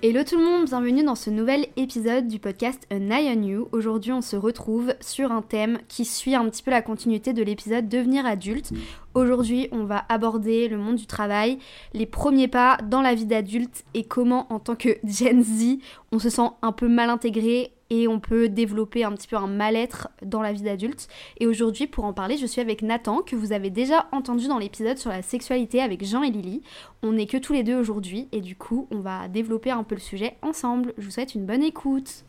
Hello tout le monde, bienvenue dans ce nouvel épisode du podcast An Eye on You. Aujourd'hui on se retrouve sur un thème qui suit un petit peu la continuité de l'épisode Devenir adulte. Aujourd'hui on va aborder le monde du travail, les premiers pas dans la vie d'adulte et comment en tant que Gen Z on se sent un peu mal intégré et on peut développer un petit peu un mal-être dans la vie d'adulte. Et aujourd'hui, pour en parler, je suis avec Nathan, que vous avez déjà entendu dans l'épisode sur la sexualité avec Jean et Lily. On n'est que tous les deux aujourd'hui, et du coup, on va développer un peu le sujet ensemble. Je vous souhaite une bonne écoute.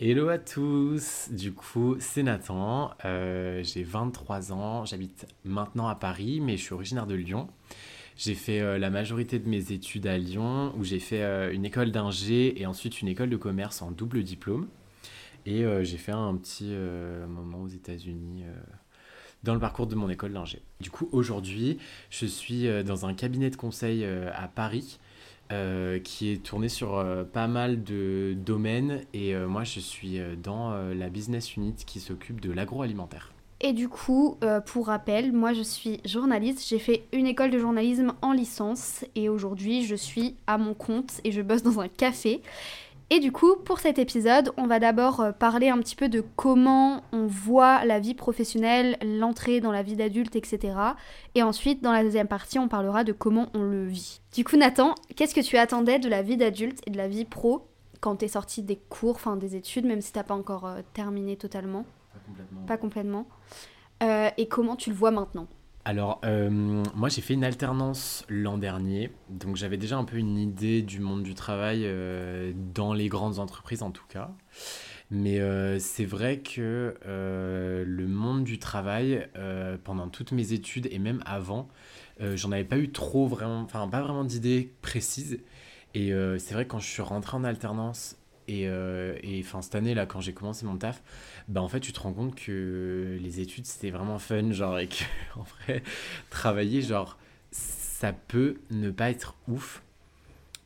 Hello à tous, du coup c'est Nathan, euh, j'ai 23 ans, j'habite maintenant à Paris mais je suis originaire de Lyon. J'ai fait euh, la majorité de mes études à Lyon, où j'ai fait euh, une école d'ingé et ensuite une école de commerce en double diplôme. Et euh, j'ai fait un petit moment aux États-Unis dans le parcours de mon école d'ingé. Du coup, aujourd'hui, je suis dans un cabinet de conseil à Paris. qui est tourné sur pas mal de domaines et moi je suis dans la business unit qui s'occupe de l'agroalimentaire. Et du coup, euh, pour rappel, moi je suis journaliste, j'ai fait une école de journalisme en licence et aujourd'hui je suis à mon compte et je bosse dans un café. Et du coup, pour cet épisode, on va d'abord euh, parler un petit peu de comment on voit la vie professionnelle, l'entrée dans la vie d'adulte, etc. Et ensuite, dans la deuxième partie, on parlera de comment on le vit. Du coup, Nathan, qu'est-ce que tu attendais de la vie d'adulte et de la vie pro quand t'es sorti des cours, enfin des études, même si t'as pas encore euh, terminé totalement? Pas complètement. Euh, et comment tu le vois maintenant? Alors, euh, moi j'ai fait une alternance l'an dernier, donc j'avais déjà un peu une idée du monde du travail euh, dans les grandes entreprises en tout cas. Mais c'est vrai que le monde du travail, pendant toutes mes études et même avant, j'en avais pas eu trop vraiment, enfin pas vraiment d'idées précises. Et c'est vrai que quand je suis rentré en alternance et, euh, et enfin, cette année, là, quand j'ai commencé mon taf, bah, en fait, tu te rends compte que les études, c'était vraiment fun, genre, et que, en vrai, travailler, genre, ça peut ne pas être ouf.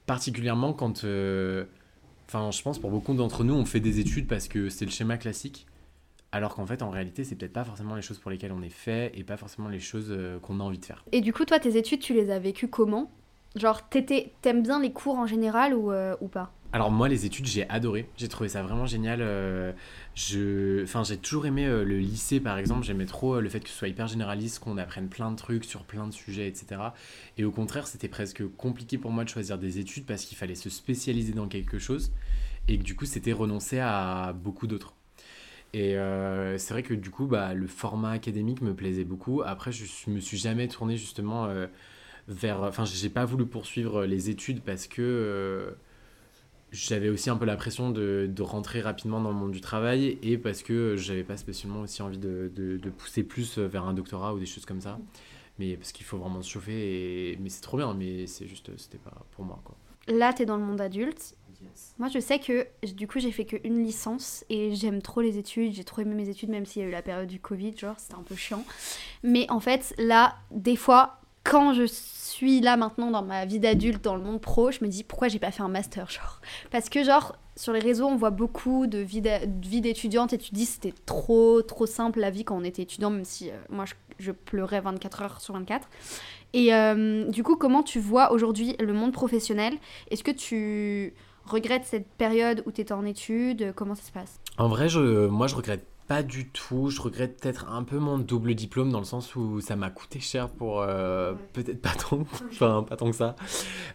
Particulièrement quand. Euh, enfin, je pense pour beaucoup d'entre nous, on fait des études parce que c'est le schéma classique. Alors qu'en fait, en réalité, c'est peut-être pas forcément les choses pour lesquelles on est fait et pas forcément les choses euh, qu'on a envie de faire. Et du coup, toi, tes études, tu les as vécues comment? Genre, t'aimes bien les cours en général ou, ou pas? Alors moi les études j'ai adoré, j'ai trouvé ça vraiment génial. Euh, j'ai toujours aimé euh, le lycée par exemple, j'aimais trop euh, le fait que ce soit hyper généraliste, qu'on apprenne plein de trucs sur plein de sujets, etc. Et au contraire c'était presque compliqué pour moi de choisir des études parce qu'il fallait se spécialiser dans quelque chose et que du coup c'était renoncer à beaucoup d'autres. Et c'est vrai que du coup bah, le format académique me plaisait beaucoup. Après je me suis jamais tourné justement vers, enfin j'ai pas voulu poursuivre les études parce que j'avais aussi un peu la pression de, de, rentrer rapidement dans le monde du travail et parce que j'avais pas spécialement aussi envie de, de, de, pousser plus vers un doctorat ou des choses comme ça. Mais parce qu'il faut vraiment se chauffer. Et... Mais c'est trop bien, mais c'est juste, c'était pas pour moi. Quoi. Là, tu es dans le monde adulte. Moi, je sais que du coup, j'ai fait qu'une licence et j'aime trop les études. J'ai trop aimé mes études, même s'il y a eu la période du Covid, genre, c'était un peu chiant. Mais en fait, là, des fois, quand je suis là maintenant dans ma vie d'adulte, dans le monde pro, je me dis pourquoi j'ai pas fait un master, genre? Parce que, genre, sur les réseaux, on voit beaucoup de vie d'étudiante et tu dis c'était trop, trop simple la vie quand on était étudiant, même si euh, moi je, je, pleurais 24 heures sur 24. Et euh, du coup, comment tu vois aujourd'hui le monde professionnel? Est-ce que tu regrettes cette période où tu étais en études? Comment ça se passe? En vrai, je, moi je regrette pas du tout. Je regrette peut-être un peu mon double diplôme dans le sens où ça m'a coûté cher pour euh, peut-être pas tant, enfin pas tant que ça,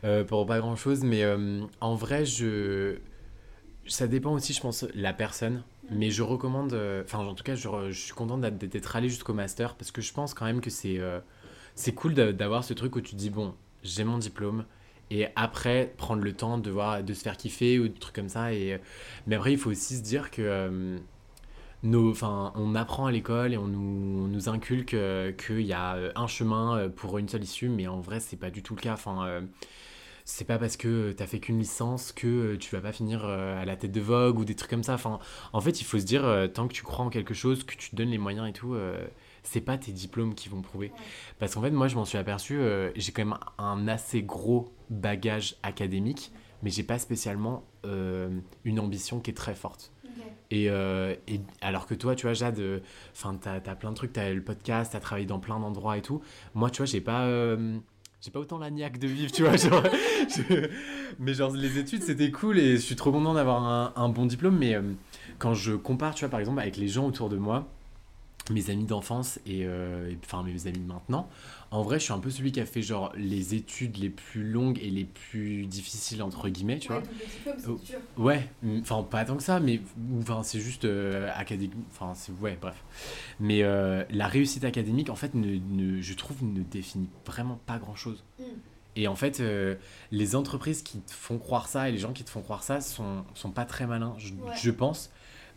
euh, pour pas grand chose. Mais euh, en vrai, je, ça dépend aussi, je pense, la personne. Mais je recommande, enfin en tout cas, je, je suis contente d'être allé jusqu'au master parce que je pense quand même que c'est c'est cool d'avoir ce truc où tu dis bon, j'ai mon diplôme et après prendre le temps de voir de se faire kiffer ou des trucs comme ça et mais après il faut aussi se dire que nos, on apprend à l'école et on nous, nous inculque euh, qu'il y a euh, un chemin euh, pour une seule issue, mais en vrai, c'est pas du tout le cas. Enfin, c'est pas parce que t'as fait qu'une licence que tu vas pas finir à la tête de Vogue ou des trucs comme ça. Enfin, en fait, il faut se dire, tant que tu crois en quelque chose, que tu te donnes les moyens et tout, c'est pas tes diplômes qui vont prouver. Parce qu'en fait, moi, je m'en suis aperçu, j'ai quand même un assez gros bagage académique, mais j'ai pas spécialement une ambition qui est très forte. Euh, et, alors que toi, tu vois, Jade, euh, t'as as plein de trucs, t'as le podcast, t'as travaillé dans plein d'endroits et tout. Moi, tu vois, j'ai pas. Euh, pas autant la de vivre, tu vois. Mais genre, les études, c'était cool et je suis trop content d'avoir un, un, bon diplôme. Mais quand je compare, tu vois, par exemple, avec les gens autour de moi, mes amis d'enfance et, enfin mes amis de maintenant, en vrai, je suis un peu celui qui a fait genre les études les plus longues et les plus difficiles entre guillemets, tu ouais, vois. Sûr. Ouais, enfin pas tant que ça, mais enfin c'est juste euh, académique. Enfin c'est ouais, bref. Mais euh, la réussite académique, en fait, ne, je trouve, ne définit vraiment pas grand chose. Mm. Et en fait, euh, les entreprises qui te font croire ça et les gens qui te font croire ça sont, sont pas très malins, je, je pense.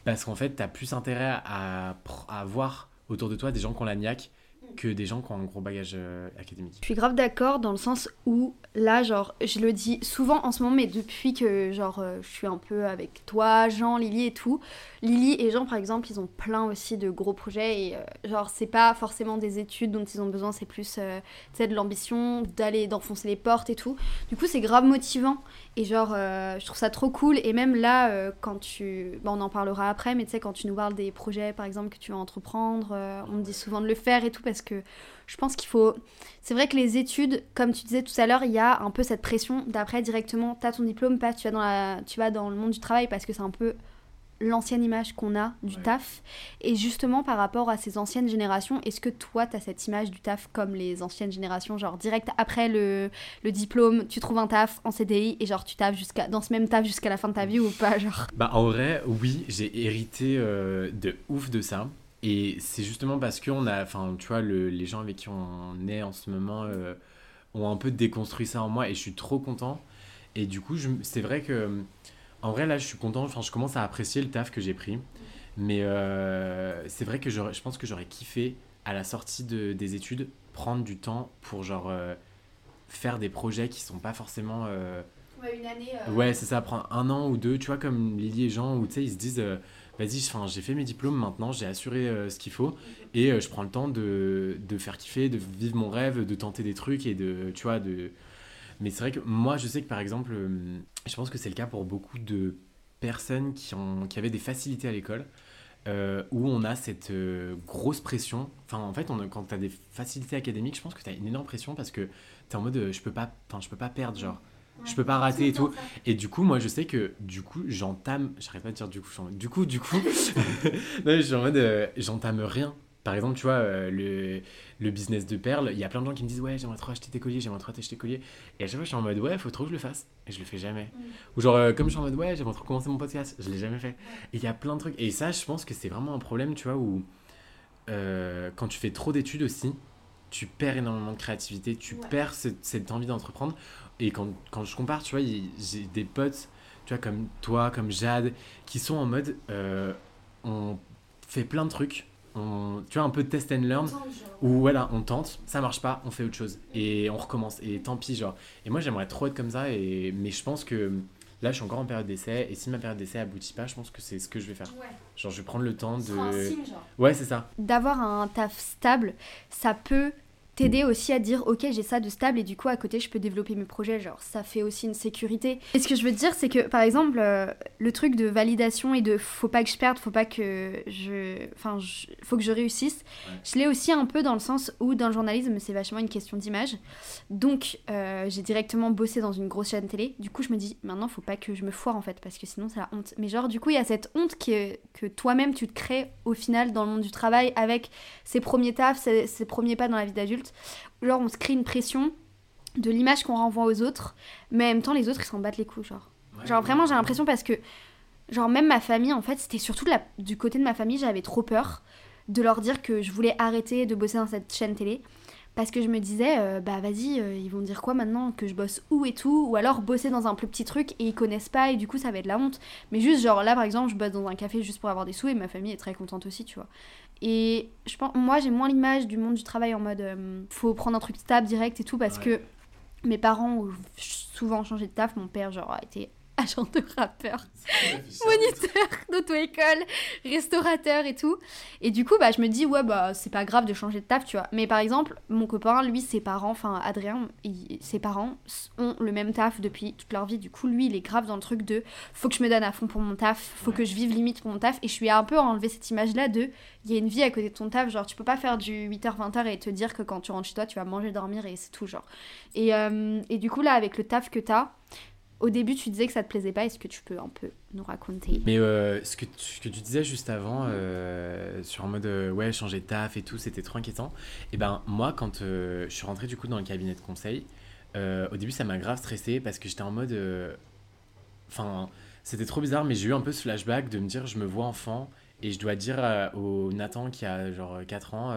Parce qu'en fait, tu as plus intérêt à, à, avoir autour de toi des gens qui ont la niaque que des gens qui ont un gros bagage euh, académique. Je suis grave d'accord dans le sens où là, genre, je le dis souvent en ce moment, mais depuis que, genre, euh, je suis un peu avec toi, Jean, Lily et tout, Lily et Jean, par exemple, ils ont plein aussi de gros projets et, euh, genre, c'est pas forcément des études dont ils ont besoin, c'est plus, tu sais, de l'ambition, d'aller, d'enfoncer les portes et tout. Du coup, c'est grave motivant et, genre, je trouve ça trop cool. Et même là, quand tu. Bon, on en parlera après, mais tu sais, quand tu nous parles des projets, par exemple, que tu vas entreprendre, on me dit souvent de le faire et tout parce que je pense qu'il faut. C'est vrai que les études, comme tu disais tout à l'heure, il y a un peu cette pression d'après directement, tu as ton diplôme, pas tu vas, dans la... tu vas dans le monde du travail parce que c'est un peu l'ancienne image qu'on a du taf. Et justement, par rapport à ces anciennes générations, est-ce que toi, tu as cette image du taf comme les anciennes générations Genre, direct après le, le diplôme, tu trouves un taf en CDI et genre, tu taffes jusqu'à, dans ce même taf jusqu'à la fin de ta vie ou pas genre? Bah, en vrai, oui, j'ai hérité euh, de ouf de ça. Et c'est justement parce que on a, enfin, tu vois, le, les gens avec qui on est en ce moment euh, ont un peu déconstruit ça en moi et je suis trop content. Et du coup, c'est vrai que, en vrai, là, je suis content, enfin, je commence à apprécier le taf que j'ai pris. Mais euh, c'est vrai que je, pense que j'aurais kiffé, à la sortie de, des études, prendre du temps pour, genre, euh, faire des projets qui sont pas forcément. ouais, une année. Ouais, c'est ça, prendre un an ou deux, tu vois, comme Lily et Jean, où tu sais, ils se disent vas-y, j'ai fait mes diplômes maintenant, j'ai assuré euh, ce qu'il faut et euh, je prends le temps de, de, faire kiffer, de vivre mon rêve, de tenter des trucs et de, tu vois, de... Mais c'est vrai que moi, je sais que par exemple, euh, je pense que c'est le cas pour beaucoup de personnes qui, ont, qui avaient des facilités à l'école. où on a cette grosse pression. Enfin, en fait, on quand tu as des facilités académiques, je pense que tu as une énorme pression parce que tu es en mode je peux pas, je peux pas perdre. Genre, je peux pas rater et tout. Et du coup, moi, je sais que du coup, j'entame. J'arrête pas de dire du coup. Du coup, du coup. non, je suis en mode. Euh, j'entame rien. Par exemple, tu vois, euh, le, le, business de perles, il y a plein de gens qui me disent Ouais, j'aimerais trop acheter tes colliers, j'aimerais trop acheter tes colliers. Et à chaque fois, je suis en mode Ouais, faut trop que je le fasse. Et je le fais jamais. Mm. Ou genre, euh, comme je suis en mode Ouais, j'aimerais trop commencer mon podcast, je l'ai jamais fait. Et il y a plein de trucs. Et ça, je pense que c'est vraiment un problème, tu vois, où quand tu fais trop d'études aussi, tu perds énormément de créativité, tu perds cette, cette envie d'entreprendre. Et quand, quand, je compare, tu vois, j'ai des potes, tu vois, comme toi, comme Jade, qui sont en mode, euh, on fait plein de trucs, on, tu vois, un peu de test and learn, où voilà, on tente, ça marche pas, on fait autre chose, et on recommence, et tant pis, genre. Et moi, j'aimerais trop être comme ça, et, mais je pense que là je suis encore en période d'essai et si ma période d'essai aboutit pas je pense que c'est ce que je vais faire. Genre je vais prendre le temps de ouais c'est ça. D'avoir un taf stable, ça peut t'aider aussi à dire ok j'ai ça de stable et du coup à côté je peux développer mes projets. Genre ça fait aussi une sécurité. Et ce que je veux dire c'est que par exemple euh, le truc de validation et de faut pas que je perde faut pas que je enfin je- faut que je réussisse je l'ai aussi un peu dans le sens où dans le journalisme c'est vachement une question d'image. Donc euh, j'ai directement bossé dans une grosse chaîne télé. Du coup je me dis maintenant faut pas que je me foire en fait parce que sinon c'est la honte. Mais genre du coup il y a cette honte qui est- que toi-même tu te crées au final dans le monde du travail avec ses premiers tafs, ses, ses premiers pas dans la vie d'adulte. Genre, on se crée une pression de l'image qu'on renvoie aux autres, mais en même temps, les autres, ils s'en battent les coups, genre. Genre, vraiment, j'ai l'impression parce que, genre, même ma famille, en fait, c'était surtout de la- du côté de ma famille, j'avais trop peur de leur dire que je voulais arrêter de bosser dans cette chaîne télé. Parce que je me disais, euh, bah vas-y, euh, ils vont dire quoi maintenant Que je bosse où et tout Ou alors bosser dans un plus petit truc et ils connaissent pas et du coup ça va être la honte. Mais juste, genre là par exemple, je bosse dans un café juste pour avoir des sous et ma famille est très contente aussi, tu vois. Et je pense, moi j'ai moins l'image du monde du travail en mode euh, faut prendre un truc stable direct et tout parce Ouais. que mes parents ont souvent changé de taf. Mon père, genre, a été agent de rappeur, moniteur d'auto-école, restaurateur et tout. Et du coup, bah, je me dis, ouais, bah, c'est pas grave de changer de taf, tu vois. Mais par exemple, mon copain, lui, ses parents, enfin, Adrien, il- ses parents ont le même taf depuis toute leur vie. Du coup, lui, il est grave dans le truc de faut que je me donne à fond pour mon taf, faut que je vive limite pour mon taf. Et je lui ai un peu enlevé cette image-là de il y a une vie à côté de ton taf. Genre, tu peux pas faire du 8h-20h et te dire que quand tu rentres chez toi, tu vas manger, dormir et c'est tout, genre. Et, euh, et du coup, là, avec le taf que t'as, au début, tu disais que ça te plaisait pas. Est-ce que tu peux un peu nous raconter? Mais euh, ce, que tu, ce que tu disais juste avant, euh, sur en mode euh, ouais, changer de taf et tout, c'était trop inquiétant. Et ben moi, quand euh, je suis rentré du coup dans le cabinet de conseil, au début ça m'a grave stressé parce que j'étais en mode. Enfin, c'était trop bizarre, mais j'ai eu un peu ce flashback de me dire je me vois enfant et je dois dire au Nathan qui a genre 4 ans.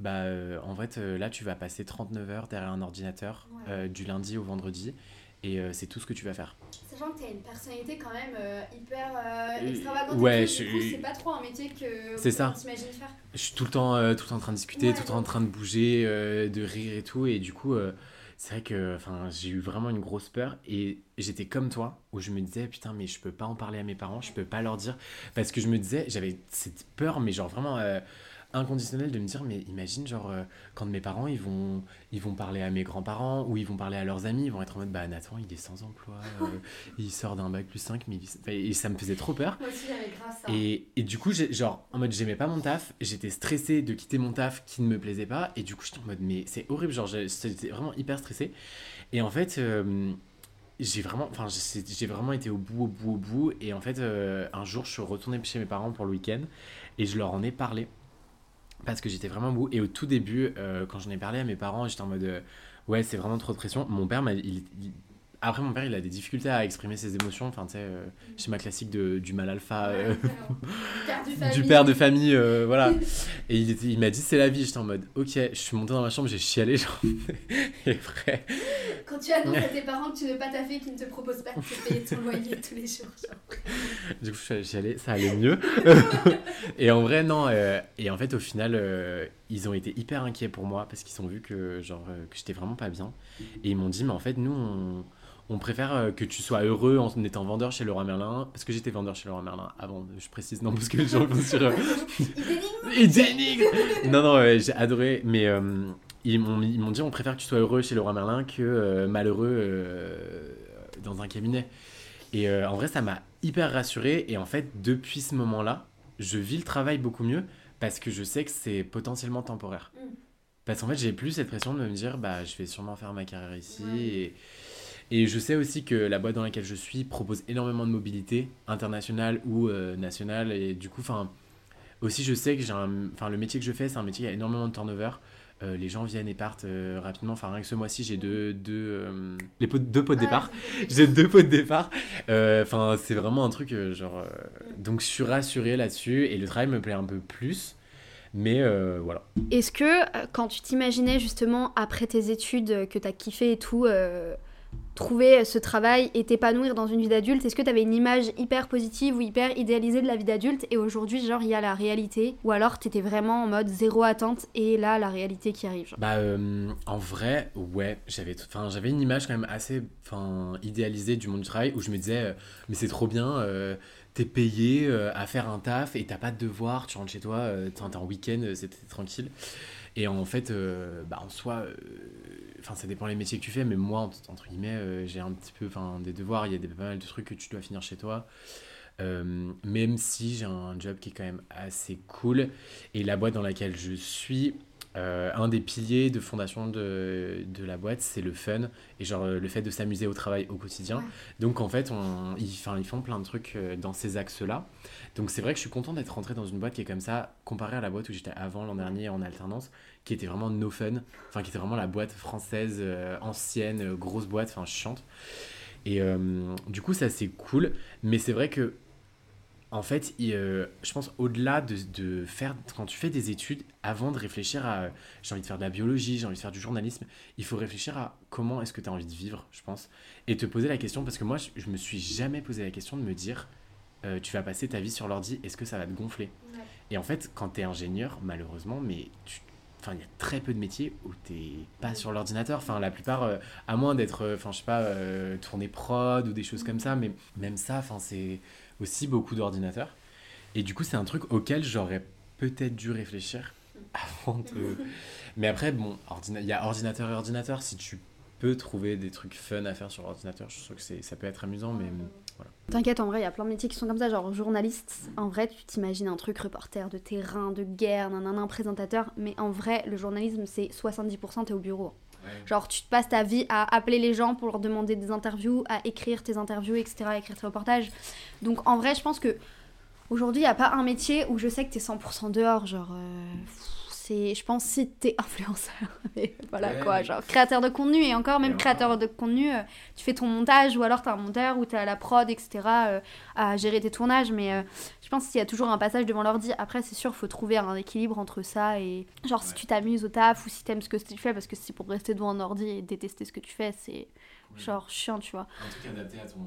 bah, euh, en fait, euh, là, tu vas passer 39 heures derrière un ordinateur euh, du lundi au vendredi et euh, c'est tout ce que tu vas faire. Sachant que t'as une personnalité quand même hyper Euh, extravagante. ouais, je- c'est pas trop un métier que C'est ça. faire. Je suis tout le temps, euh, tout le temps en train de discuter, Ouais, tout le temps en train de bouger, euh, de rire et tout. Et du coup, euh, c'est vrai que j'ai eu vraiment une grosse peur. Et j'étais comme toi, où je me disais, putain, mais je peux pas en parler à mes parents, je peux pas leur dire. Parce que je me disais, j'avais cette peur, mais genre vraiment inconditionnelle de me dire, mais imagine, genre, euh, quand mes parents, ils vont, ils vont parler à mes grands-parents, ou ils vont parler à leurs amis, ils vont être en mode, bah Nathan, il est sans emploi, euh, il sort d'un bac plus 5, mais il- enfin, et ça me faisait trop peur. Moi aussi, grave ça. Et, et du coup, genre, en mode, j'aimais pas mon taf, j'étais stressée de quitter mon taf qui ne me plaisait pas, et du coup, j'étais en mode, mais c'est horrible, genre, j'étais vraiment hyper stressée. Et en fait, euh, j'ai vraiment, enfin, j'ai vraiment été au bout, au bout, au bout, et en fait, un jour, je suis retourné chez mes parents pour le week-end, et je leur en ai parlé, parce que j'étais vraiment bout. Et au tout début, euh, quand j'en ai parlé à mes parents, j'étais en mode, euh, ouais, c'est vraiment trop de pression. Mon père, il, il- après, mon père, il a des difficultés à exprimer ses émotions, enfin, tu sais, euh, schéma classique de, du mal alpha. euh, du père de famille, euh, voilà. Et il, était- il m'a dit c'est la vie. J'étais en mode ok. Je suis monté dans ma chambre, j'ai chialé, genre. Et après, Quand tu annonces à tes parents que tu ne veux pas taffer, qu'ils ne te proposent pas de te payer ton loyer tous les jours. genre. du coup, je suis allé chialer, ça allait mieux. et en vrai, non. euh, et en fait, au final, euh, ils ont été hyper inquiets pour moi parce qu'ils ont vu que, genre, que j'étais vraiment pas bien. Et ils m'ont dit mais en fait, nous, on. On préfère euh, que tu sois heureux en étant vendeur chez Leroy Merlin, parce que j'étais vendeur chez Leroy Merlin avant, je précise, non, parce que gens vont sur, euh, Et d'énigmes Non, non, j'ai adoré. Mais euh, ils m'ont ils m'ont dit on préfère que tu sois heureux chez le roi Merlin que euh, malheureux dans un cabinet. Et en vrai, ça m'a hyper rassuré. Et en fait, depuis ce moment-là, je vis le travail beaucoup mieux parce que je sais que c'est potentiellement temporaire. Mm. Parce qu'en fait, j'ai plus cette pression de me dire bah, je vais sûrement faire ma carrière ici. Et, et je sais aussi que la boîte dans laquelle je suis propose énormément de mobilité internationale ou euh, nationale. Et du coup, enfin. Aussi, je sais que j'ai un... enfin, le métier que je fais, c'est un métier qui a énormément de turnover. Euh, les gens viennent et partent euh, rapidement. Enfin, rien que ce mois-ci, j'ai deux, deux, euh, les pots, deux pots de départ. J'ai deux pots de départ. Euh, Enfin, c'est vraiment un truc, euh, genre. euh, Donc, je suis rassuré là-dessus et le travail me plaît un peu plus. Mais euh, voilà. Est-ce que quand tu t'imaginais justement après tes études que t'as kiffé et tout, euh, trouver ce travail et t'épanouir dans une vie d'adulte? Est-ce que tu avais une image hyper positive ou hyper idéalisée de la vie d'adulte? Et aujourd'hui, genre, il y a la réalité? Ou alors t'étais vraiment en mode zéro attente et là, la réalité qui arrive? Genre. Bah, euh, en vrai, ouais, j'avais enfin, j'avais une image quand même assez idéalisée du monde du travail où je me disais, euh, mais c'est trop bien, euh, t'es payé à faire un taf et t'as pas de devoir, tu rentres chez toi, t'es en week-end, c'était tranquille. Et en fait, bah, en soi enfin ça dépend les métiers que tu fais mais moi entre guillemets euh, j'ai un petit peu enfin des devoirs il y a des pas mal de trucs que tu dois finir chez toi euh, même si j'ai un job qui est quand même assez cool et la boîte dans laquelle je suis euh, un des piliers de fondation de, de la boîte, c'est le fun et genre le fait de s'amuser au travail au quotidien. Donc en fait, on, ils, ils font plein de trucs dans ces axes-là. Donc c'est vrai que je suis content d'être rentré dans une boîte qui est comme ça, comparé à la boîte où j'étais avant l'an dernier en alternance, qui était vraiment no fun, enfin qui était vraiment la boîte française euh, ancienne, euh, grosse boîte, enfin chiante. Et euh, du coup, ça c'est cool, mais c'est vrai que en fait, je pense au-delà de, de, faire, quand tu fais des études, avant de réfléchir à j'ai envie de faire de la biologie, j'ai envie de faire du journalisme, il faut réfléchir à comment est-ce que tu as envie de vivre, je pense, et te poser la question, parce que moi, je, je me suis jamais posé la question de me dire tu vas passer ta vie sur l'ordi, est-ce que ça va te gonfler? Et en fait, quand tu es ingénieur, malheureusement, mais tu Enfin, il y a très peu de métiers où tu n'es pas sur l'ordinateur. Enfin, la plupart, euh, à moins d'être, euh, enfin, je sais pas, euh, tourné prod ou des choses comme ça, mais même ça, enfin, c'est aussi beaucoup d'ordinateurs. Et du coup, c'est un truc auquel j'aurais peut-être dû réfléchir avant de. Mais après, bon, il y a ordinateur et ordinateur. Si tu peux trouver des trucs fun à faire sur l'ordinateur, je trouve que ça peut être amusant, mais T'inquiète, en vrai, il y a plein de métiers qui sont comme ça, genre journaliste. En vrai, tu t'imagines un truc reporter de terrain, de guerre, un présentateur, mais en vrai, le journalisme, c'est 70% t'es au bureau. Genre, tu te passes ta vie à appeler les gens pour leur demander des interviews, à écrire tes interviews, etc., à écrire tes reportages. Donc, en vrai, je pense que aujourd'hui, il n'y a pas un métier où je sais que t'es 100% dehors. Genre, euh, c'est, je pense, si t'es influenceur, mais voilà quoi, genre créateur de contenu, et encore même créateur de contenu, euh, tu fais ton montage, ou alors t'as un monteur, ou t'es à la prod, etc., euh, à gérer tes tournages, mais euh, je pense qu'il y a toujours un passage devant l'ordi. Après, c'est sûr, faut trouver un équilibre entre ça et, genre, si tu t'amuses au taf, ou si t'aimes ce que tu fais, parce que si pour rester devant un ordi et détester ce que tu fais, c'est genre chiant, tu vois. Un truc adapté à ton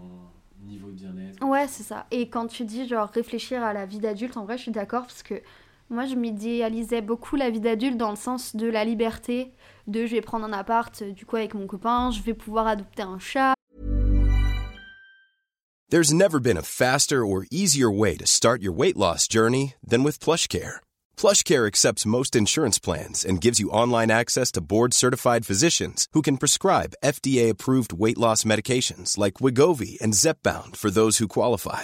niveau de bien-être. Ouais, c'est ça. Et quand tu dis, genre, réfléchir à la vie d'adulte, en vrai, je suis d'accord, parce que moi, je m'idéalisais beaucoup la vie d'adulte dans le sens de la liberté, de je vais prendre un appart du coup avec mon copain, je vais pouvoir adopter un chat. There's never been a faster or easier way to start your weight loss journey than with PlushCare. PlushCare accepts most insurance plans and gives you online access to board-certified physicians who can prescribe FDA-approved weight loss medications like Wigovi and Zepbound for those who qualify.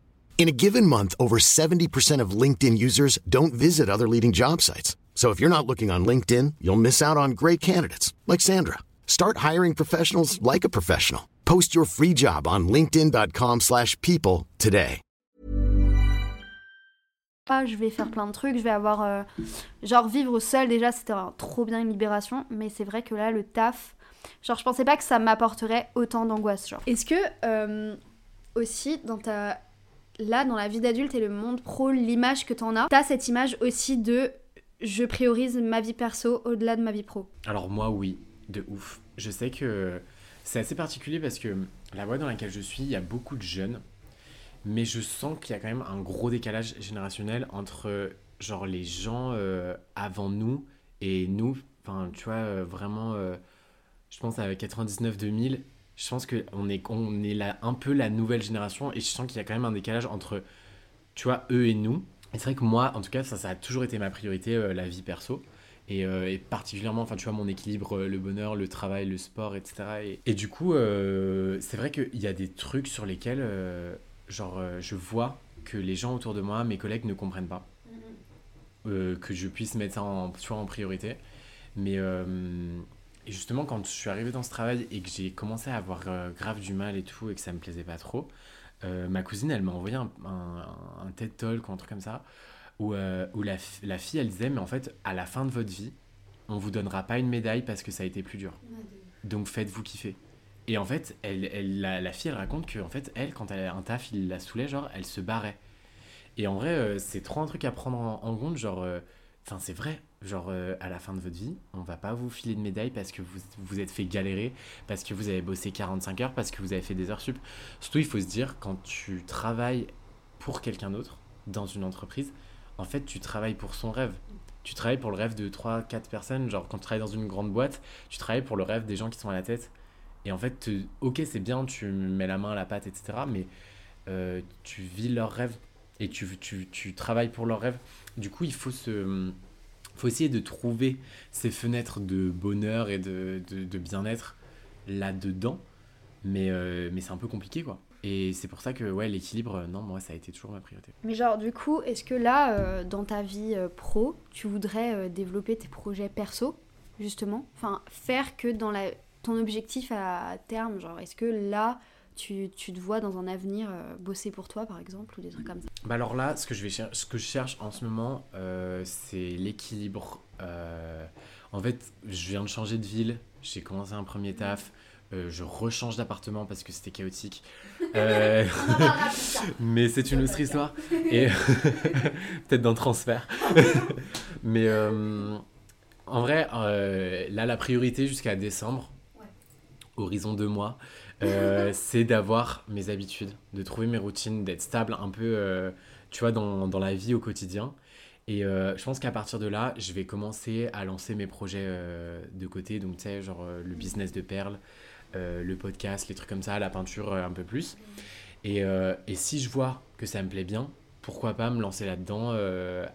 In a given month, over 70% of LinkedIn users don't visit other leading job sites. So if you're not looking on LinkedIn, you'll miss out on great candidates like Sandra. Start hiring professionals like a professional. Post your free job on linkedin.com/people today. Ah, je vais faire plein de trucs, je vais avoir euh, genre vivre seul déjà, c'était trop bien une libération, mais c'est vrai que là le taf, genre je pensais pas que ça m'apporterait autant d'angoisse genre. Est-ce que euh, aussi dans ta là, dans la vie d'adulte et le monde pro, l'image que t'en as, t'as cette image aussi de je priorise ma vie perso au-delà de ma vie pro. Alors moi, oui, de ouf. Je sais que c'est assez particulier parce que la boîte dans laquelle je suis, il y a beaucoup de jeunes, mais je sens qu'il y a quand même un gros décalage générationnel entre genre les gens euh, avant nous et nous. Enfin, tu vois, euh, vraiment, euh, je pense à 99-2000, je pense qu'on est, on est là, un peu la nouvelle génération et je sens qu'il y a quand même un décalage entre, tu vois, eux et nous. Et c'est vrai que moi, en tout cas, ça, ça a toujours été ma priorité, euh, la vie perso. Et, euh, et, particulièrement, enfin, tu vois, mon équilibre, euh, le bonheur, le travail, le sport, etc. Et, et du coup, c'est vrai qu'il y a des trucs sur lesquels, genre, je vois que les gens autour de moi, mes collègues ne comprennent pas. Mm-hmm. que je puisse mettre ça en, en priorité. Mais et justement, quand je suis arrivé dans ce travail et que j'ai commencé à avoir euh, grave du mal et tout, et que ça me plaisait pas trop, euh, ma cousine, elle m'a envoyé un, un, un, TED Talk ou un truc comme ça, où, euh, où la, la, fille, elle disait, mais en fait, à la fin de votre vie, on vous donnera pas une médaille parce que ça a été plus dur. Donc faites-vous kiffer. Et en fait, elle, elle, la, la, fille, elle raconte que, en fait, elle, quand elle a un taf, il la saoulait, genre, elle se barrait. Et en vrai, c'est trop un truc à prendre en, en compte, genre Enfin, c'est vrai. Genre, euh, à la fin de votre vie, on va pas vous filer de médaille parce que vous vous êtes fait galérer, parce que vous avez bossé 45 heures, parce que vous avez fait des heures sup. Surtout, il faut se dire, quand tu travailles pour quelqu'un d'autre, dans une entreprise, en fait, tu travailles pour son rêve. Tu travailles pour le rêve de 3, 4 personnes. Genre, quand tu travailles dans une grande boîte, tu travailles pour le rêve des gens qui sont à la tête. Et en fait, ok, c'est bien, tu mets la main à la pâte, etc. Mais euh, tu vis leur rêve et tu, tu, tu travailles pour leur rêve. Du coup, il faut se faut essayer de trouver ces fenêtres de bonheur et de, de, bien-être là-dedans. Mais, euh, mais c'est un peu compliqué, quoi. Et c'est pour ça que, ouais, l'équilibre, non, moi, ça a été toujours ma priorité. Mais genre, du coup, est-ce que là, euh, dans ta vie euh, pro, tu voudrais euh, développer tes projets perso, justement? Enfin, faire que dans la... ton objectif à terme, genre, est-ce que là, tu, tu, te vois dans un avenir euh, bosser pour toi, par exemple, ou des trucs comme ça bah Alors là, ce que je, vais ce que je cherche en ce moment, euh, c'est l'équilibre. Euh, en fait, je viens de changer de ville, j'ai commencé un premier taf. Je rechange d'appartement parce que c'était chaotique. Mais c'est une autre histoire. Et peut-être d'un transfert. mais en vrai, là, la priorité jusqu'à décembre, ouais. horizon deux mois, euh, c'est d'avoir mes habitudes, de trouver mes routines, d'être stable un peu, euh, tu vois, dans, dans, la vie au quotidien. Et euh, je pense qu'à partir de là, je vais commencer à lancer mes projets de côté. Donc, tu sais, genre le business de perles, le podcast, les trucs comme ça, la peinture un peu plus. Et, et, si je vois que ça me plaît bien, pourquoi pas me lancer là-dedans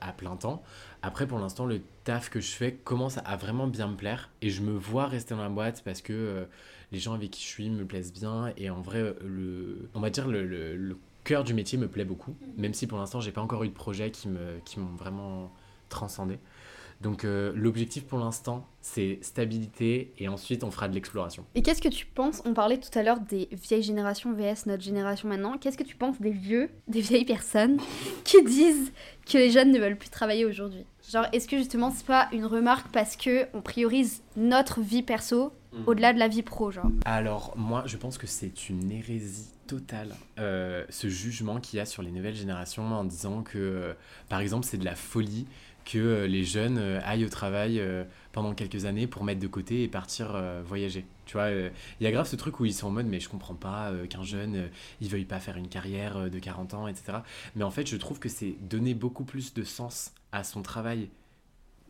à plein temps. Après, pour l'instant, le taf que je fais commence à vraiment bien me plaire. Et je me vois rester dans la boîte parce que les gens avec qui je suis me plaisent bien et en vrai, le, on va dire le, le, le cœur du métier me plaît beaucoup, mhm. même si pour l'instant j'ai pas encore eu de projet qui me qui m'ont vraiment transcendé. Donc euh, l'objectif pour l'instant, c'est stabilité et ensuite on fera de l'exploration. Et qu'est-ce que tu penses? On parlait tout à l'heure des vieilles générations vs notre génération maintenant. Qu'est-ce que tu penses des vieux, des vieilles personnes qui disent que les jeunes ne veulent plus travailler aujourd'hui? Genre, est-ce que justement c'est pas une remarque parce que on priorise notre vie perso mmh. au-delà de la vie pro, genre? Alors moi, je pense que c'est une hérésie totale euh, ce jugement qu'il y a sur les nouvelles générations en disant que, euh, par exemple, c'est de la folie que euh, les jeunes euh, aillent au travail euh, pendant quelques années pour mettre de côté et partir voyager. Tu vois, il y a grave ce truc où ils sont en mode mais je comprends pas qu'un jeune il veuille pas faire une carrière de 40 ans, etc. Mais en fait, je trouve que c'est donner beaucoup plus de sens à son travail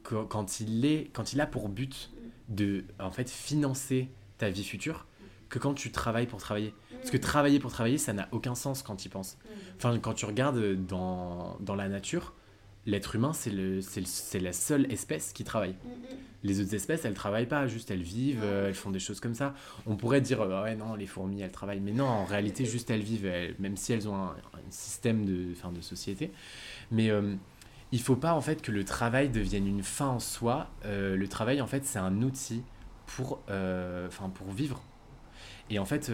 quand il est quand il a pour but de en fait financer ta vie future que quand tu travailles pour travailler. Parce que travailler pour travailler, ça n'a aucun sens quand tu y penses. Enfin, quand tu regardes dans, dans la nature, l'être humain, c'est le, la seule espèce qui travaille. Mm -hmm. Les autres espèces, elles travaillent pas, juste elles vivent, euh, elles font des choses comme ça. On pourrait dire, euh, ouais, non, les fourmis, elles travaillent. Mais non, en réalité, juste elles vivent, elles, même si elles ont un, un système de, fin, de société. Mais euh, il faut pas, en fait, que le travail devienne une fin en soi. Euh, le travail, en fait, c'est un outil pour, pour vivre. Et en fait,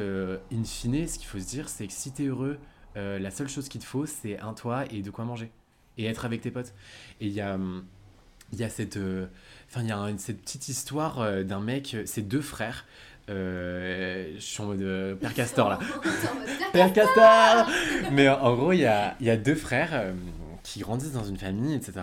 in fine, ce qu'il faut se dire, c'est que si tu es heureux, la seule chose qu'il te faut, c'est un toit et de quoi manger et être avec tes potes. Et il y a, il y a cette, enfin il y a cette petite histoire euh, d'un mec, c'est deux frères. Euh, je suis en mode euh, Père Castor là. Père Castor Mais en gros, il y a, il y a deux frères qui grandissent dans une famille, etc.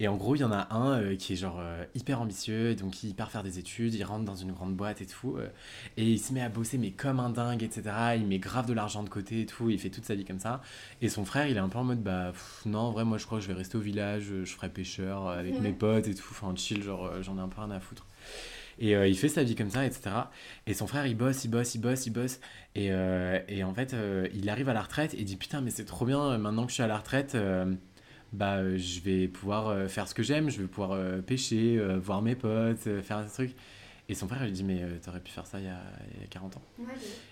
Et en gros, il y en a un euh, qui est genre euh, hyper ambitieux, donc il part faire des études, il rentre dans une grande boîte et tout, euh, et il se met à bosser mais comme un dingue, etc. Il met grave de l'argent de côté et tout, il fait toute sa vie comme ça. Et son frère, il est un peu en mode bah pff, non, en vrai, moi je crois que je vais rester au village, je ferai pêcheur avec mmh. mes potes et tout, enfin chill, genre j'en ai un peu rien à foutre. Et euh, il fait sa vie comme ça, etc. Et son frère, il bosse, il bosse, il bosse, il bosse. Et, euh, et en fait, euh, il arrive à la retraite et il dit Putain, mais c'est trop bien, maintenant que je suis à la retraite, bah, je vais pouvoir faire ce que j'aime, je vais pouvoir pêcher, voir mes potes, faire des trucs. Et son frère, il dit Mais t'aurais pu faire ça il y a, il y a 40 ans. Ouais,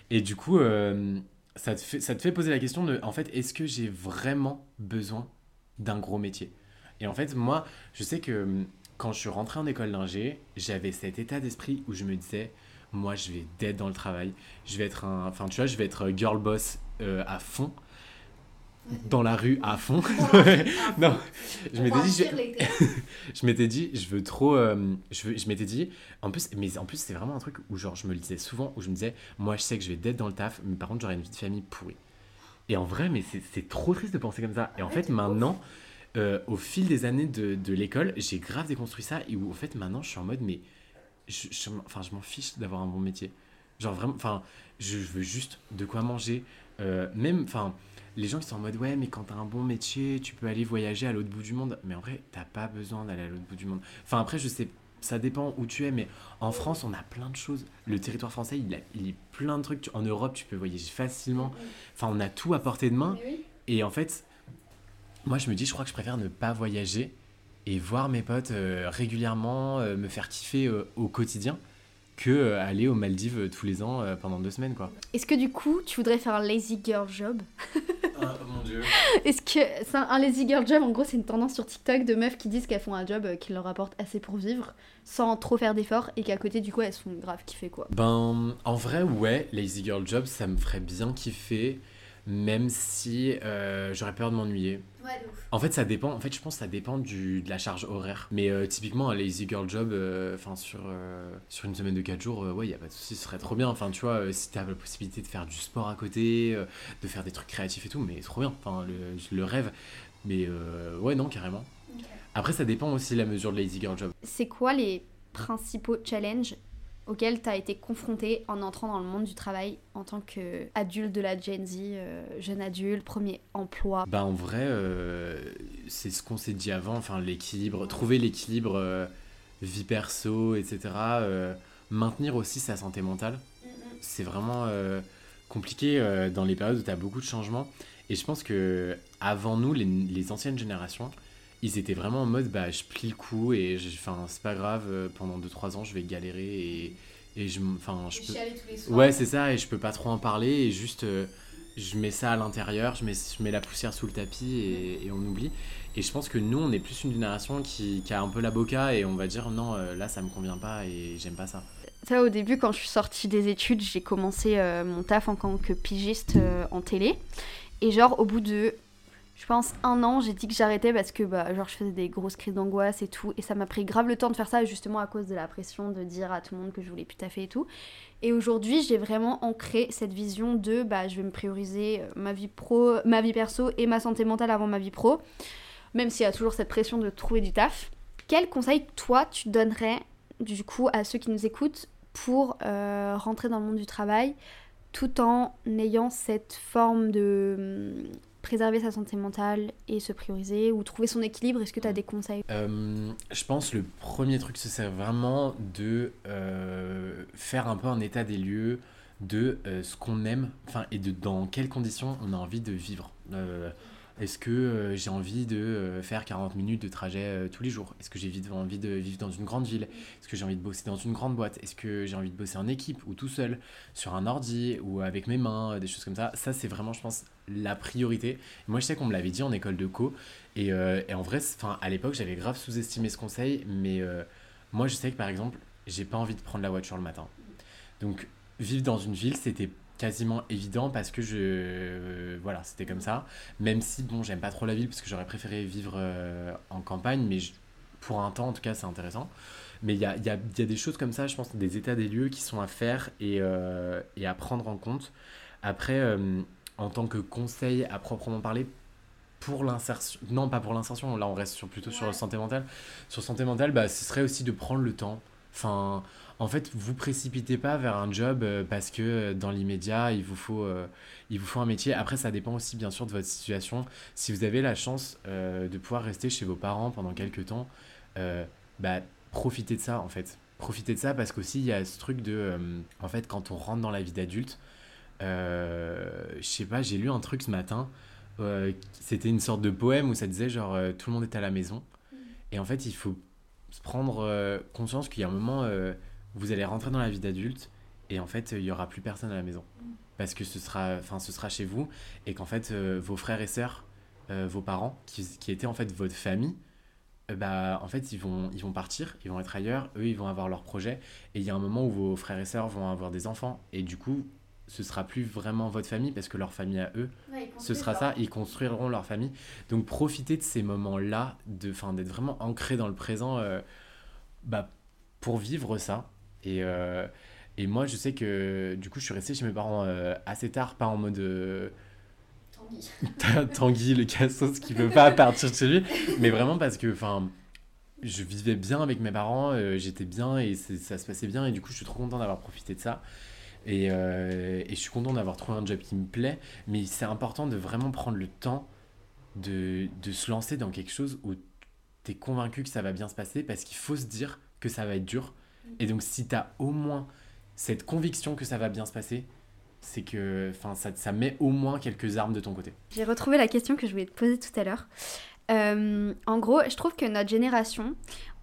et du coup, ça, te fait, ça te fait poser la question de En fait, est-ce que j'ai vraiment besoin d'un gros métier? Et en fait, moi, je sais que quand je suis rentré en école d'ingé, j'avais cet état d'esprit où je me disais, moi, je vais d'être dans le travail. Je vais être un. Enfin, tu vois, je vais être girl boss euh, à fond. Dans la rue à fond. non, je m'étais dit, je, je m'étais dit, je veux trop. euh, je veux- je m'étais dit, en plus, mais en plus, c'est vraiment un truc où, genre, je me le disais souvent, où je me disais, moi, je sais que je vais d'être dans le taf, mais par contre, j'aurai une vie de famille pourrie. Et en vrai, mais c'est- c'est trop triste de penser comme ça. Et en fait, maintenant, euh, au fil des années de, de l'école, j'ai grave déconstruit ça, et où, en fait, maintenant, je suis en mode, mais je, enfin, je m'en fiche d'avoir un bon métier. Genre vraiment, enfin, je, je veux juste de quoi manger. Euh, même, enfin, les gens qui sont en mode, ouais, mais quand t'as un bon métier, tu peux aller voyager à l'autre bout du monde. Mais en vrai, t'as pas besoin d'aller à l'autre bout du monde. Enfin, après, je sais, ça dépend où tu es, mais en France, on a plein de choses. Le territoire français, il, a, il est plein de trucs. En Europe, tu peux voyager facilement. Enfin, on a tout à portée de main. Et en fait, moi, je me dis, je crois que je préfère ne pas voyager et voir mes potes euh, régulièrement, euh, me faire kiffer euh, au quotidien, que euh, aller aux Maldives euh, tous les ans euh, pendant deux semaines, quoi. Est-ce que du coup, tu voudrais faire un lazy girl job? Ah, mon dieu. Est-ce que c'est un, un lazy girl job En gros, c'est une tendance sur TikTok de meufs qui disent qu'elles font un job qui leur rapporte assez pour vivre, sans trop faire d'efforts, et qu'à côté, du coup, elles se font grave kiffer quoi. Ben, en vrai, ouais, Lazy Girl Job, ça me ferait bien kiffer, même si euh, j'aurais peur de m'ennuyer. Ouais, de ouf. En fait, ça dépend. En fait, je pense que ça dépend du, de la charge horaire. Mais euh, typiquement, un lazy girl job, euh, enfin sur euh, sur une semaine de 4 jours, euh, ouais, y a pas de souci, ce serait trop bien. Enfin, tu vois, euh, si t'as la possibilité de faire du sport à côté, euh, de faire des trucs créatifs et tout, mais trop bien. Enfin, le, rêve. Mais euh, ouais, non, carrément. Après, ça dépend aussi de la mesure de lazy girl job. C'est quoi les principaux challenges auxquels tu as été confronté en entrant dans le monde du travail en tant qu'adulte de la Gen Z, euh, jeune adulte, premier emploi Bah en vrai, euh, c'est ce qu'on s'est dit avant, enfin l'équilibre, trouver l'équilibre euh, vie perso, etc. maintenir aussi sa santé mentale. C'est vraiment compliqué dans les périodes où tu as beaucoup de changements. Et je pense que avant nous, les, les anciennes générations, ils étaient vraiment en mode bah je plie le coup et c'est pas grave, euh, pendant 2-3 ans je vais galérer et, et je, enfin, je peux... Ouais, c'est ça, et je peux pas trop en parler, et juste, euh, je mets ça à l'intérieur, je mets, je mets la poussière sous le tapis, et, et on oublie. Et je pense que nous, on est plus une génération qui, qui a un peu la boca, et on va dire, non, euh, là, ça me convient pas, et j'aime pas ça. Ça, au début, quand je suis sortie des études, j'ai commencé euh, mon taf en tant que pigiste euh, en télé. Et genre, au bout de, je pense, un an, j'ai dit que j'arrêtais parce que bah, genre, je faisais des grosses crises d'angoisse et tout. Et ça m'a pris grave le temps de faire ça, justement à cause de la pression de dire à tout le monde que je voulais plus taffer et tout. Et aujourd'hui, j'ai vraiment ancré cette vision de bah, je vais me prioriser euh, ma vie pro, ma vie perso et ma santé mentale avant ma vie pro. Même s'il y a toujours cette pression de trouver du taf. Quel conseil, toi, tu donnerais du coup à ceux qui nous écoutent pour euh, rentrer dans le monde du travail tout en ayant cette forme de hum, préserver sa santé mentale et se prioriser ou trouver son équilibre Est-ce que tu as des conseils? Euh, je pense le premier truc, ce serait vraiment de euh, faire un peu un état des lieux de euh, ce qu'on aime, enfin, et de dans quelles conditions on a envie de vivre. Est-ce que euh, j'ai envie de euh, faire 40 minutes de trajet euh, tous les jours? Est-ce que j'ai envie de vivre dans une grande ville? Est-ce que j'ai envie de bosser dans une grande boîte? Est-ce que j'ai envie de bosser en équipe ou tout seul, sur un ordi ou avec mes mains, des choses comme ça? Ça, c'est vraiment, je pense, la priorité. Moi, je sais qu'on me l'avait dit en école de co, et, et en vrai, à l'époque, j'avais grave sous-estimé ce conseil, mais moi, je sais que par exemple, j'ai pas envie de prendre la voiture le matin. Donc, vivre dans une ville, c'était quasiment évident parce que je. euh, voilà, c'était comme ça. Même si, bon, j'aime pas trop la ville parce que j'aurais préféré vivre euh, en campagne, mais je- pour un temps, en tout cas, c'est intéressant. Mais il y a, y, a, il y a des choses comme ça, je pense, des états des lieux qui sont à faire et, euh, et à prendre en compte. Après, en tant que conseil à proprement parler, pour l'insertion, non pas pour l'insertion, là on reste sur, plutôt sur santé mentale. Sur santé mentale, bah, ce serait aussi de prendre le temps. Enfin, en fait, vous précipitez pas vers un job euh, parce que euh, dans l'immédiat, il vous faut, euh, il vous faut un métier. Après, ça dépend aussi bien sûr de votre situation. Si vous avez la chance de pouvoir rester chez vos parents pendant quelques temps, bah, profitez de ça en fait. Profitez de ça parce qu'aussi il y a ce truc de, en fait, quand on rentre dans la vie d'adulte, je sais pas, j'ai lu un truc ce matin. c'était une sorte de poème où ça disait genre tout le monde est à la maison. Et en fait, il faut se prendre euh, conscience qu'il y a un moment, euh, vous allez rentrer dans la vie d'adulte et en fait, il y aura plus personne à la maison. Parce que ce sera, enfin, ce sera chez vous et qu'en fait, euh, vos frères et sœurs, euh, vos parents, qui, qui étaient en fait votre famille, euh, bah, en fait, ils vont, ils vont partir, ils vont être ailleurs, eux, ils vont avoir leur projet. Et il y a un moment où vos frères et sœurs vont avoir des enfants. Et du coup, ce sera plus vraiment votre famille parce que leur famille à eux, ce sera ça, ils construiront leur famille. Donc profitez de ces moments-là, de, d'être vraiment ancré dans le présent bah, pour vivre ça. Et, euh, et moi, je sais que du coup, je suis resté chez mes parents euh, assez tard, pas en mode. Tanguy. Tanguy, le cassos qui veut pas partir de chez lui, mais vraiment parce que, enfin, je vivais bien avec mes parents, j'étais bien et ça se passait bien, et du coup, je suis trop content d'avoir profité de ça. Et, et je suis content d'avoir trouvé un job qui me plaît, mais c'est important de vraiment prendre le temps de, de se lancer dans quelque chose où tu es convaincu que ça va bien se passer parce qu'il faut se dire que ça va être dur. Et donc, si tu au moins cette conviction que ça va bien se passer, c'est que ça, ça met au moins quelques armes de ton côté. J'ai retrouvé la question que je voulais te poser tout à l'heure. Euh, en gros, je trouve que notre génération,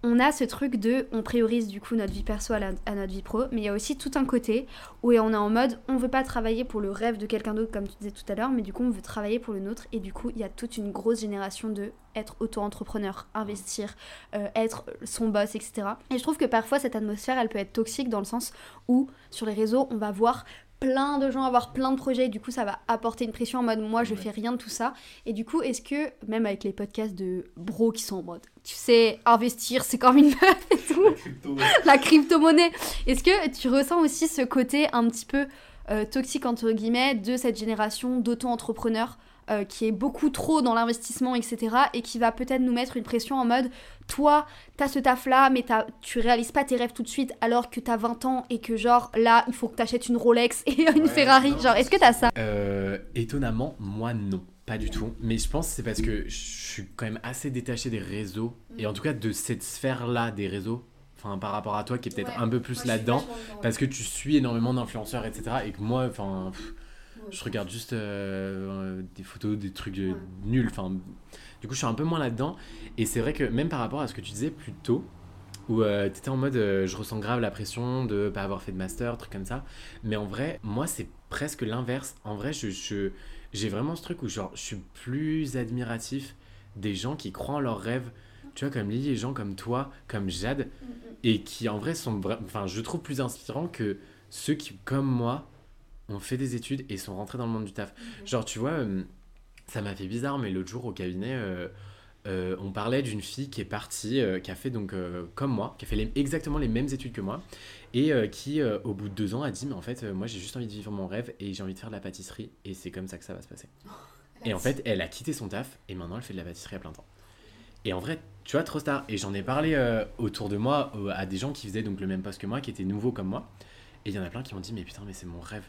on a ce truc de, on priorise du coup notre vie perso à, notre vie pro, mais il y a aussi tout un côté où on est en mode, on veut pas travailler pour le rêve de quelqu'un d'autre comme tu disais tout à l'heure, mais du coup on veut travailler pour le nôtre et du coup il y a toute une grosse génération de être auto-entrepreneur, investir, euh, être son boss, etc. Et je trouve que parfois cette atmosphère elle peut être toxique dans le sens où sur les réseaux on va voir plein de gens avoir plein de projets et du coup ça va apporter une pression en mode moi je fais rien de tout ça. Et du coup est-ce que même avec les podcasts de bro qui sont en mode tu sais investir c'est comme une meuf et tout. La crypto. Monnaie est-ce que tu ressens aussi ce côté un petit peu euh, toxique entre guillemets de cette génération d'auto-entrepreneurs euh, qui est beaucoup trop dans l'investissement, etc. Et qui va peut-être nous mettre une pression en mode, toi, t'as ce taf-là, mais tu réalises pas tes rêves tout de suite alors que t'as 20 ans et que genre là, il faut que t'achètes une Rolex et une Ferrari. Genre, est-ce que t'as ça? Euh, Étonnamment, moi non. Pas du tout. Mais je pense que c'est parce que je suis quand même assez détaché des réseaux. Et en tout cas, de cette sphère-là des réseaux. Enfin, par rapport à toi qui est peut-être un peu plus là-dedans. Parce que tu suis énormément d'influenceurs, etc. Et que moi, enfin je regarde juste euh, des photos, des trucs euh, nuls. Enfin, du coup, je suis un peu moins là-dedans. Et c'est vrai que même par rapport à ce que tu disais plus tôt, où euh, tu étais en mode je ressens grave la pression de pas avoir fait de master, truc comme ça. Mais en vrai, moi, c'est presque l'inverse. En vrai, je, j'ai vraiment ce truc où genre, je suis plus admiratif des gens qui croient en leurs rêves. Tu vois, comme Lily, les gens comme toi, comme Jade, mm, mm. et qui en vrai sont, enfin, je trouve plus inspirants que ceux qui, comme moi, ont fait des études et sont rentrés dans le monde du taf. Mhm. Genre, tu vois, euh, ça m'a fait bizarre, mais l'autre jour au cabinet, euh, euh, on parlait d'une fille qui est partie, qui a fait donc comme moi, qui a fait exactement les mêmes études que moi, et qui, au bout de deux ans, a dit Mais en fait, moi j'ai juste envie de vivre mon rêve et j'ai envie de faire de la pâtisserie, et c'est comme ça que ça va se passer. et en fait, elle a quitté son taf et maintenant elle fait de la pâtisserie à plein temps. Et en vrai, tu vois, trop tard. Et j'en ai parlé autour de moi à des gens qui faisaient donc le même poste que moi, qui étaient nouveaux comme moi. Et il y en a plein qui m'ont dit Mais putain, mais c'est mon rêve.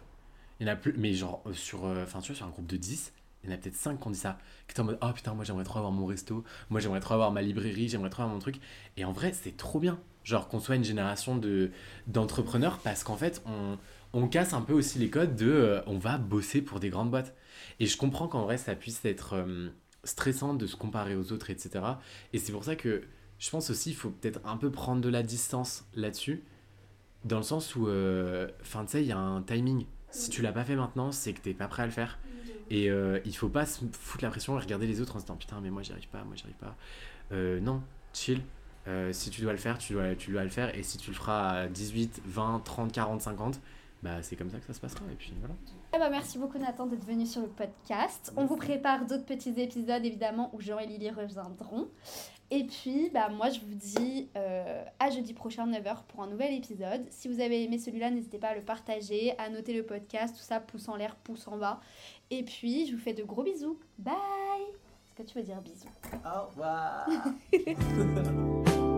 Il y en a plus, mais genre, euh, sur, euh, tu vois, sur un groupe de 10, il y en a peut-être 5 qui ont dit ça. Qui étaient en mode, oh putain, moi j'aimerais trop avoir mon resto, moi j'aimerais trop avoir ma librairie, j'aimerais trop avoir mon truc. Et en vrai, c'est trop bien. Genre, qu'on soit une génération de, d'entrepreneurs parce qu'en fait, on, on casse un peu aussi les codes de euh, on va bosser pour des grandes boîtes. Et je comprends qu'en vrai, ça puisse être stressant de se comparer aux autres, etc. Et c'est pour ça que je pense aussi, il faut peut-être un peu prendre de la distance là-dessus. Dans le sens où, enfin, tu sais, il y a un timing si tu l'as pas fait maintenant, c'est que t'es pas prêt à le faire. Et euh, il faut pas se foutre la pression et regarder les autres en se disant putain, mais moi j'y arrive pas, moi j'y arrive pas. Euh, non, chill. Euh, si tu dois le faire, tu dois, tu dois le faire. Et si tu le feras à 18, 20, 30, 40, 50, bah c'est comme ça que ça se passera. Et puis voilà. Eh ben, merci beaucoup Nathan d'être venu sur le podcast. On vous prépare d'autres petits épisodes évidemment où Jean et Lily reviendront. Et puis, bah, moi, je vous dis euh, à jeudi prochain, 9h, pour un nouvel épisode. Si vous avez aimé celui-là, n'hésitez pas à le partager, à noter le podcast, tout ça, pouce en l'air, pouce en bas. Et puis, je vous fais de gros bisous. Bye Est-ce que tu veux dire bisous? Au revoir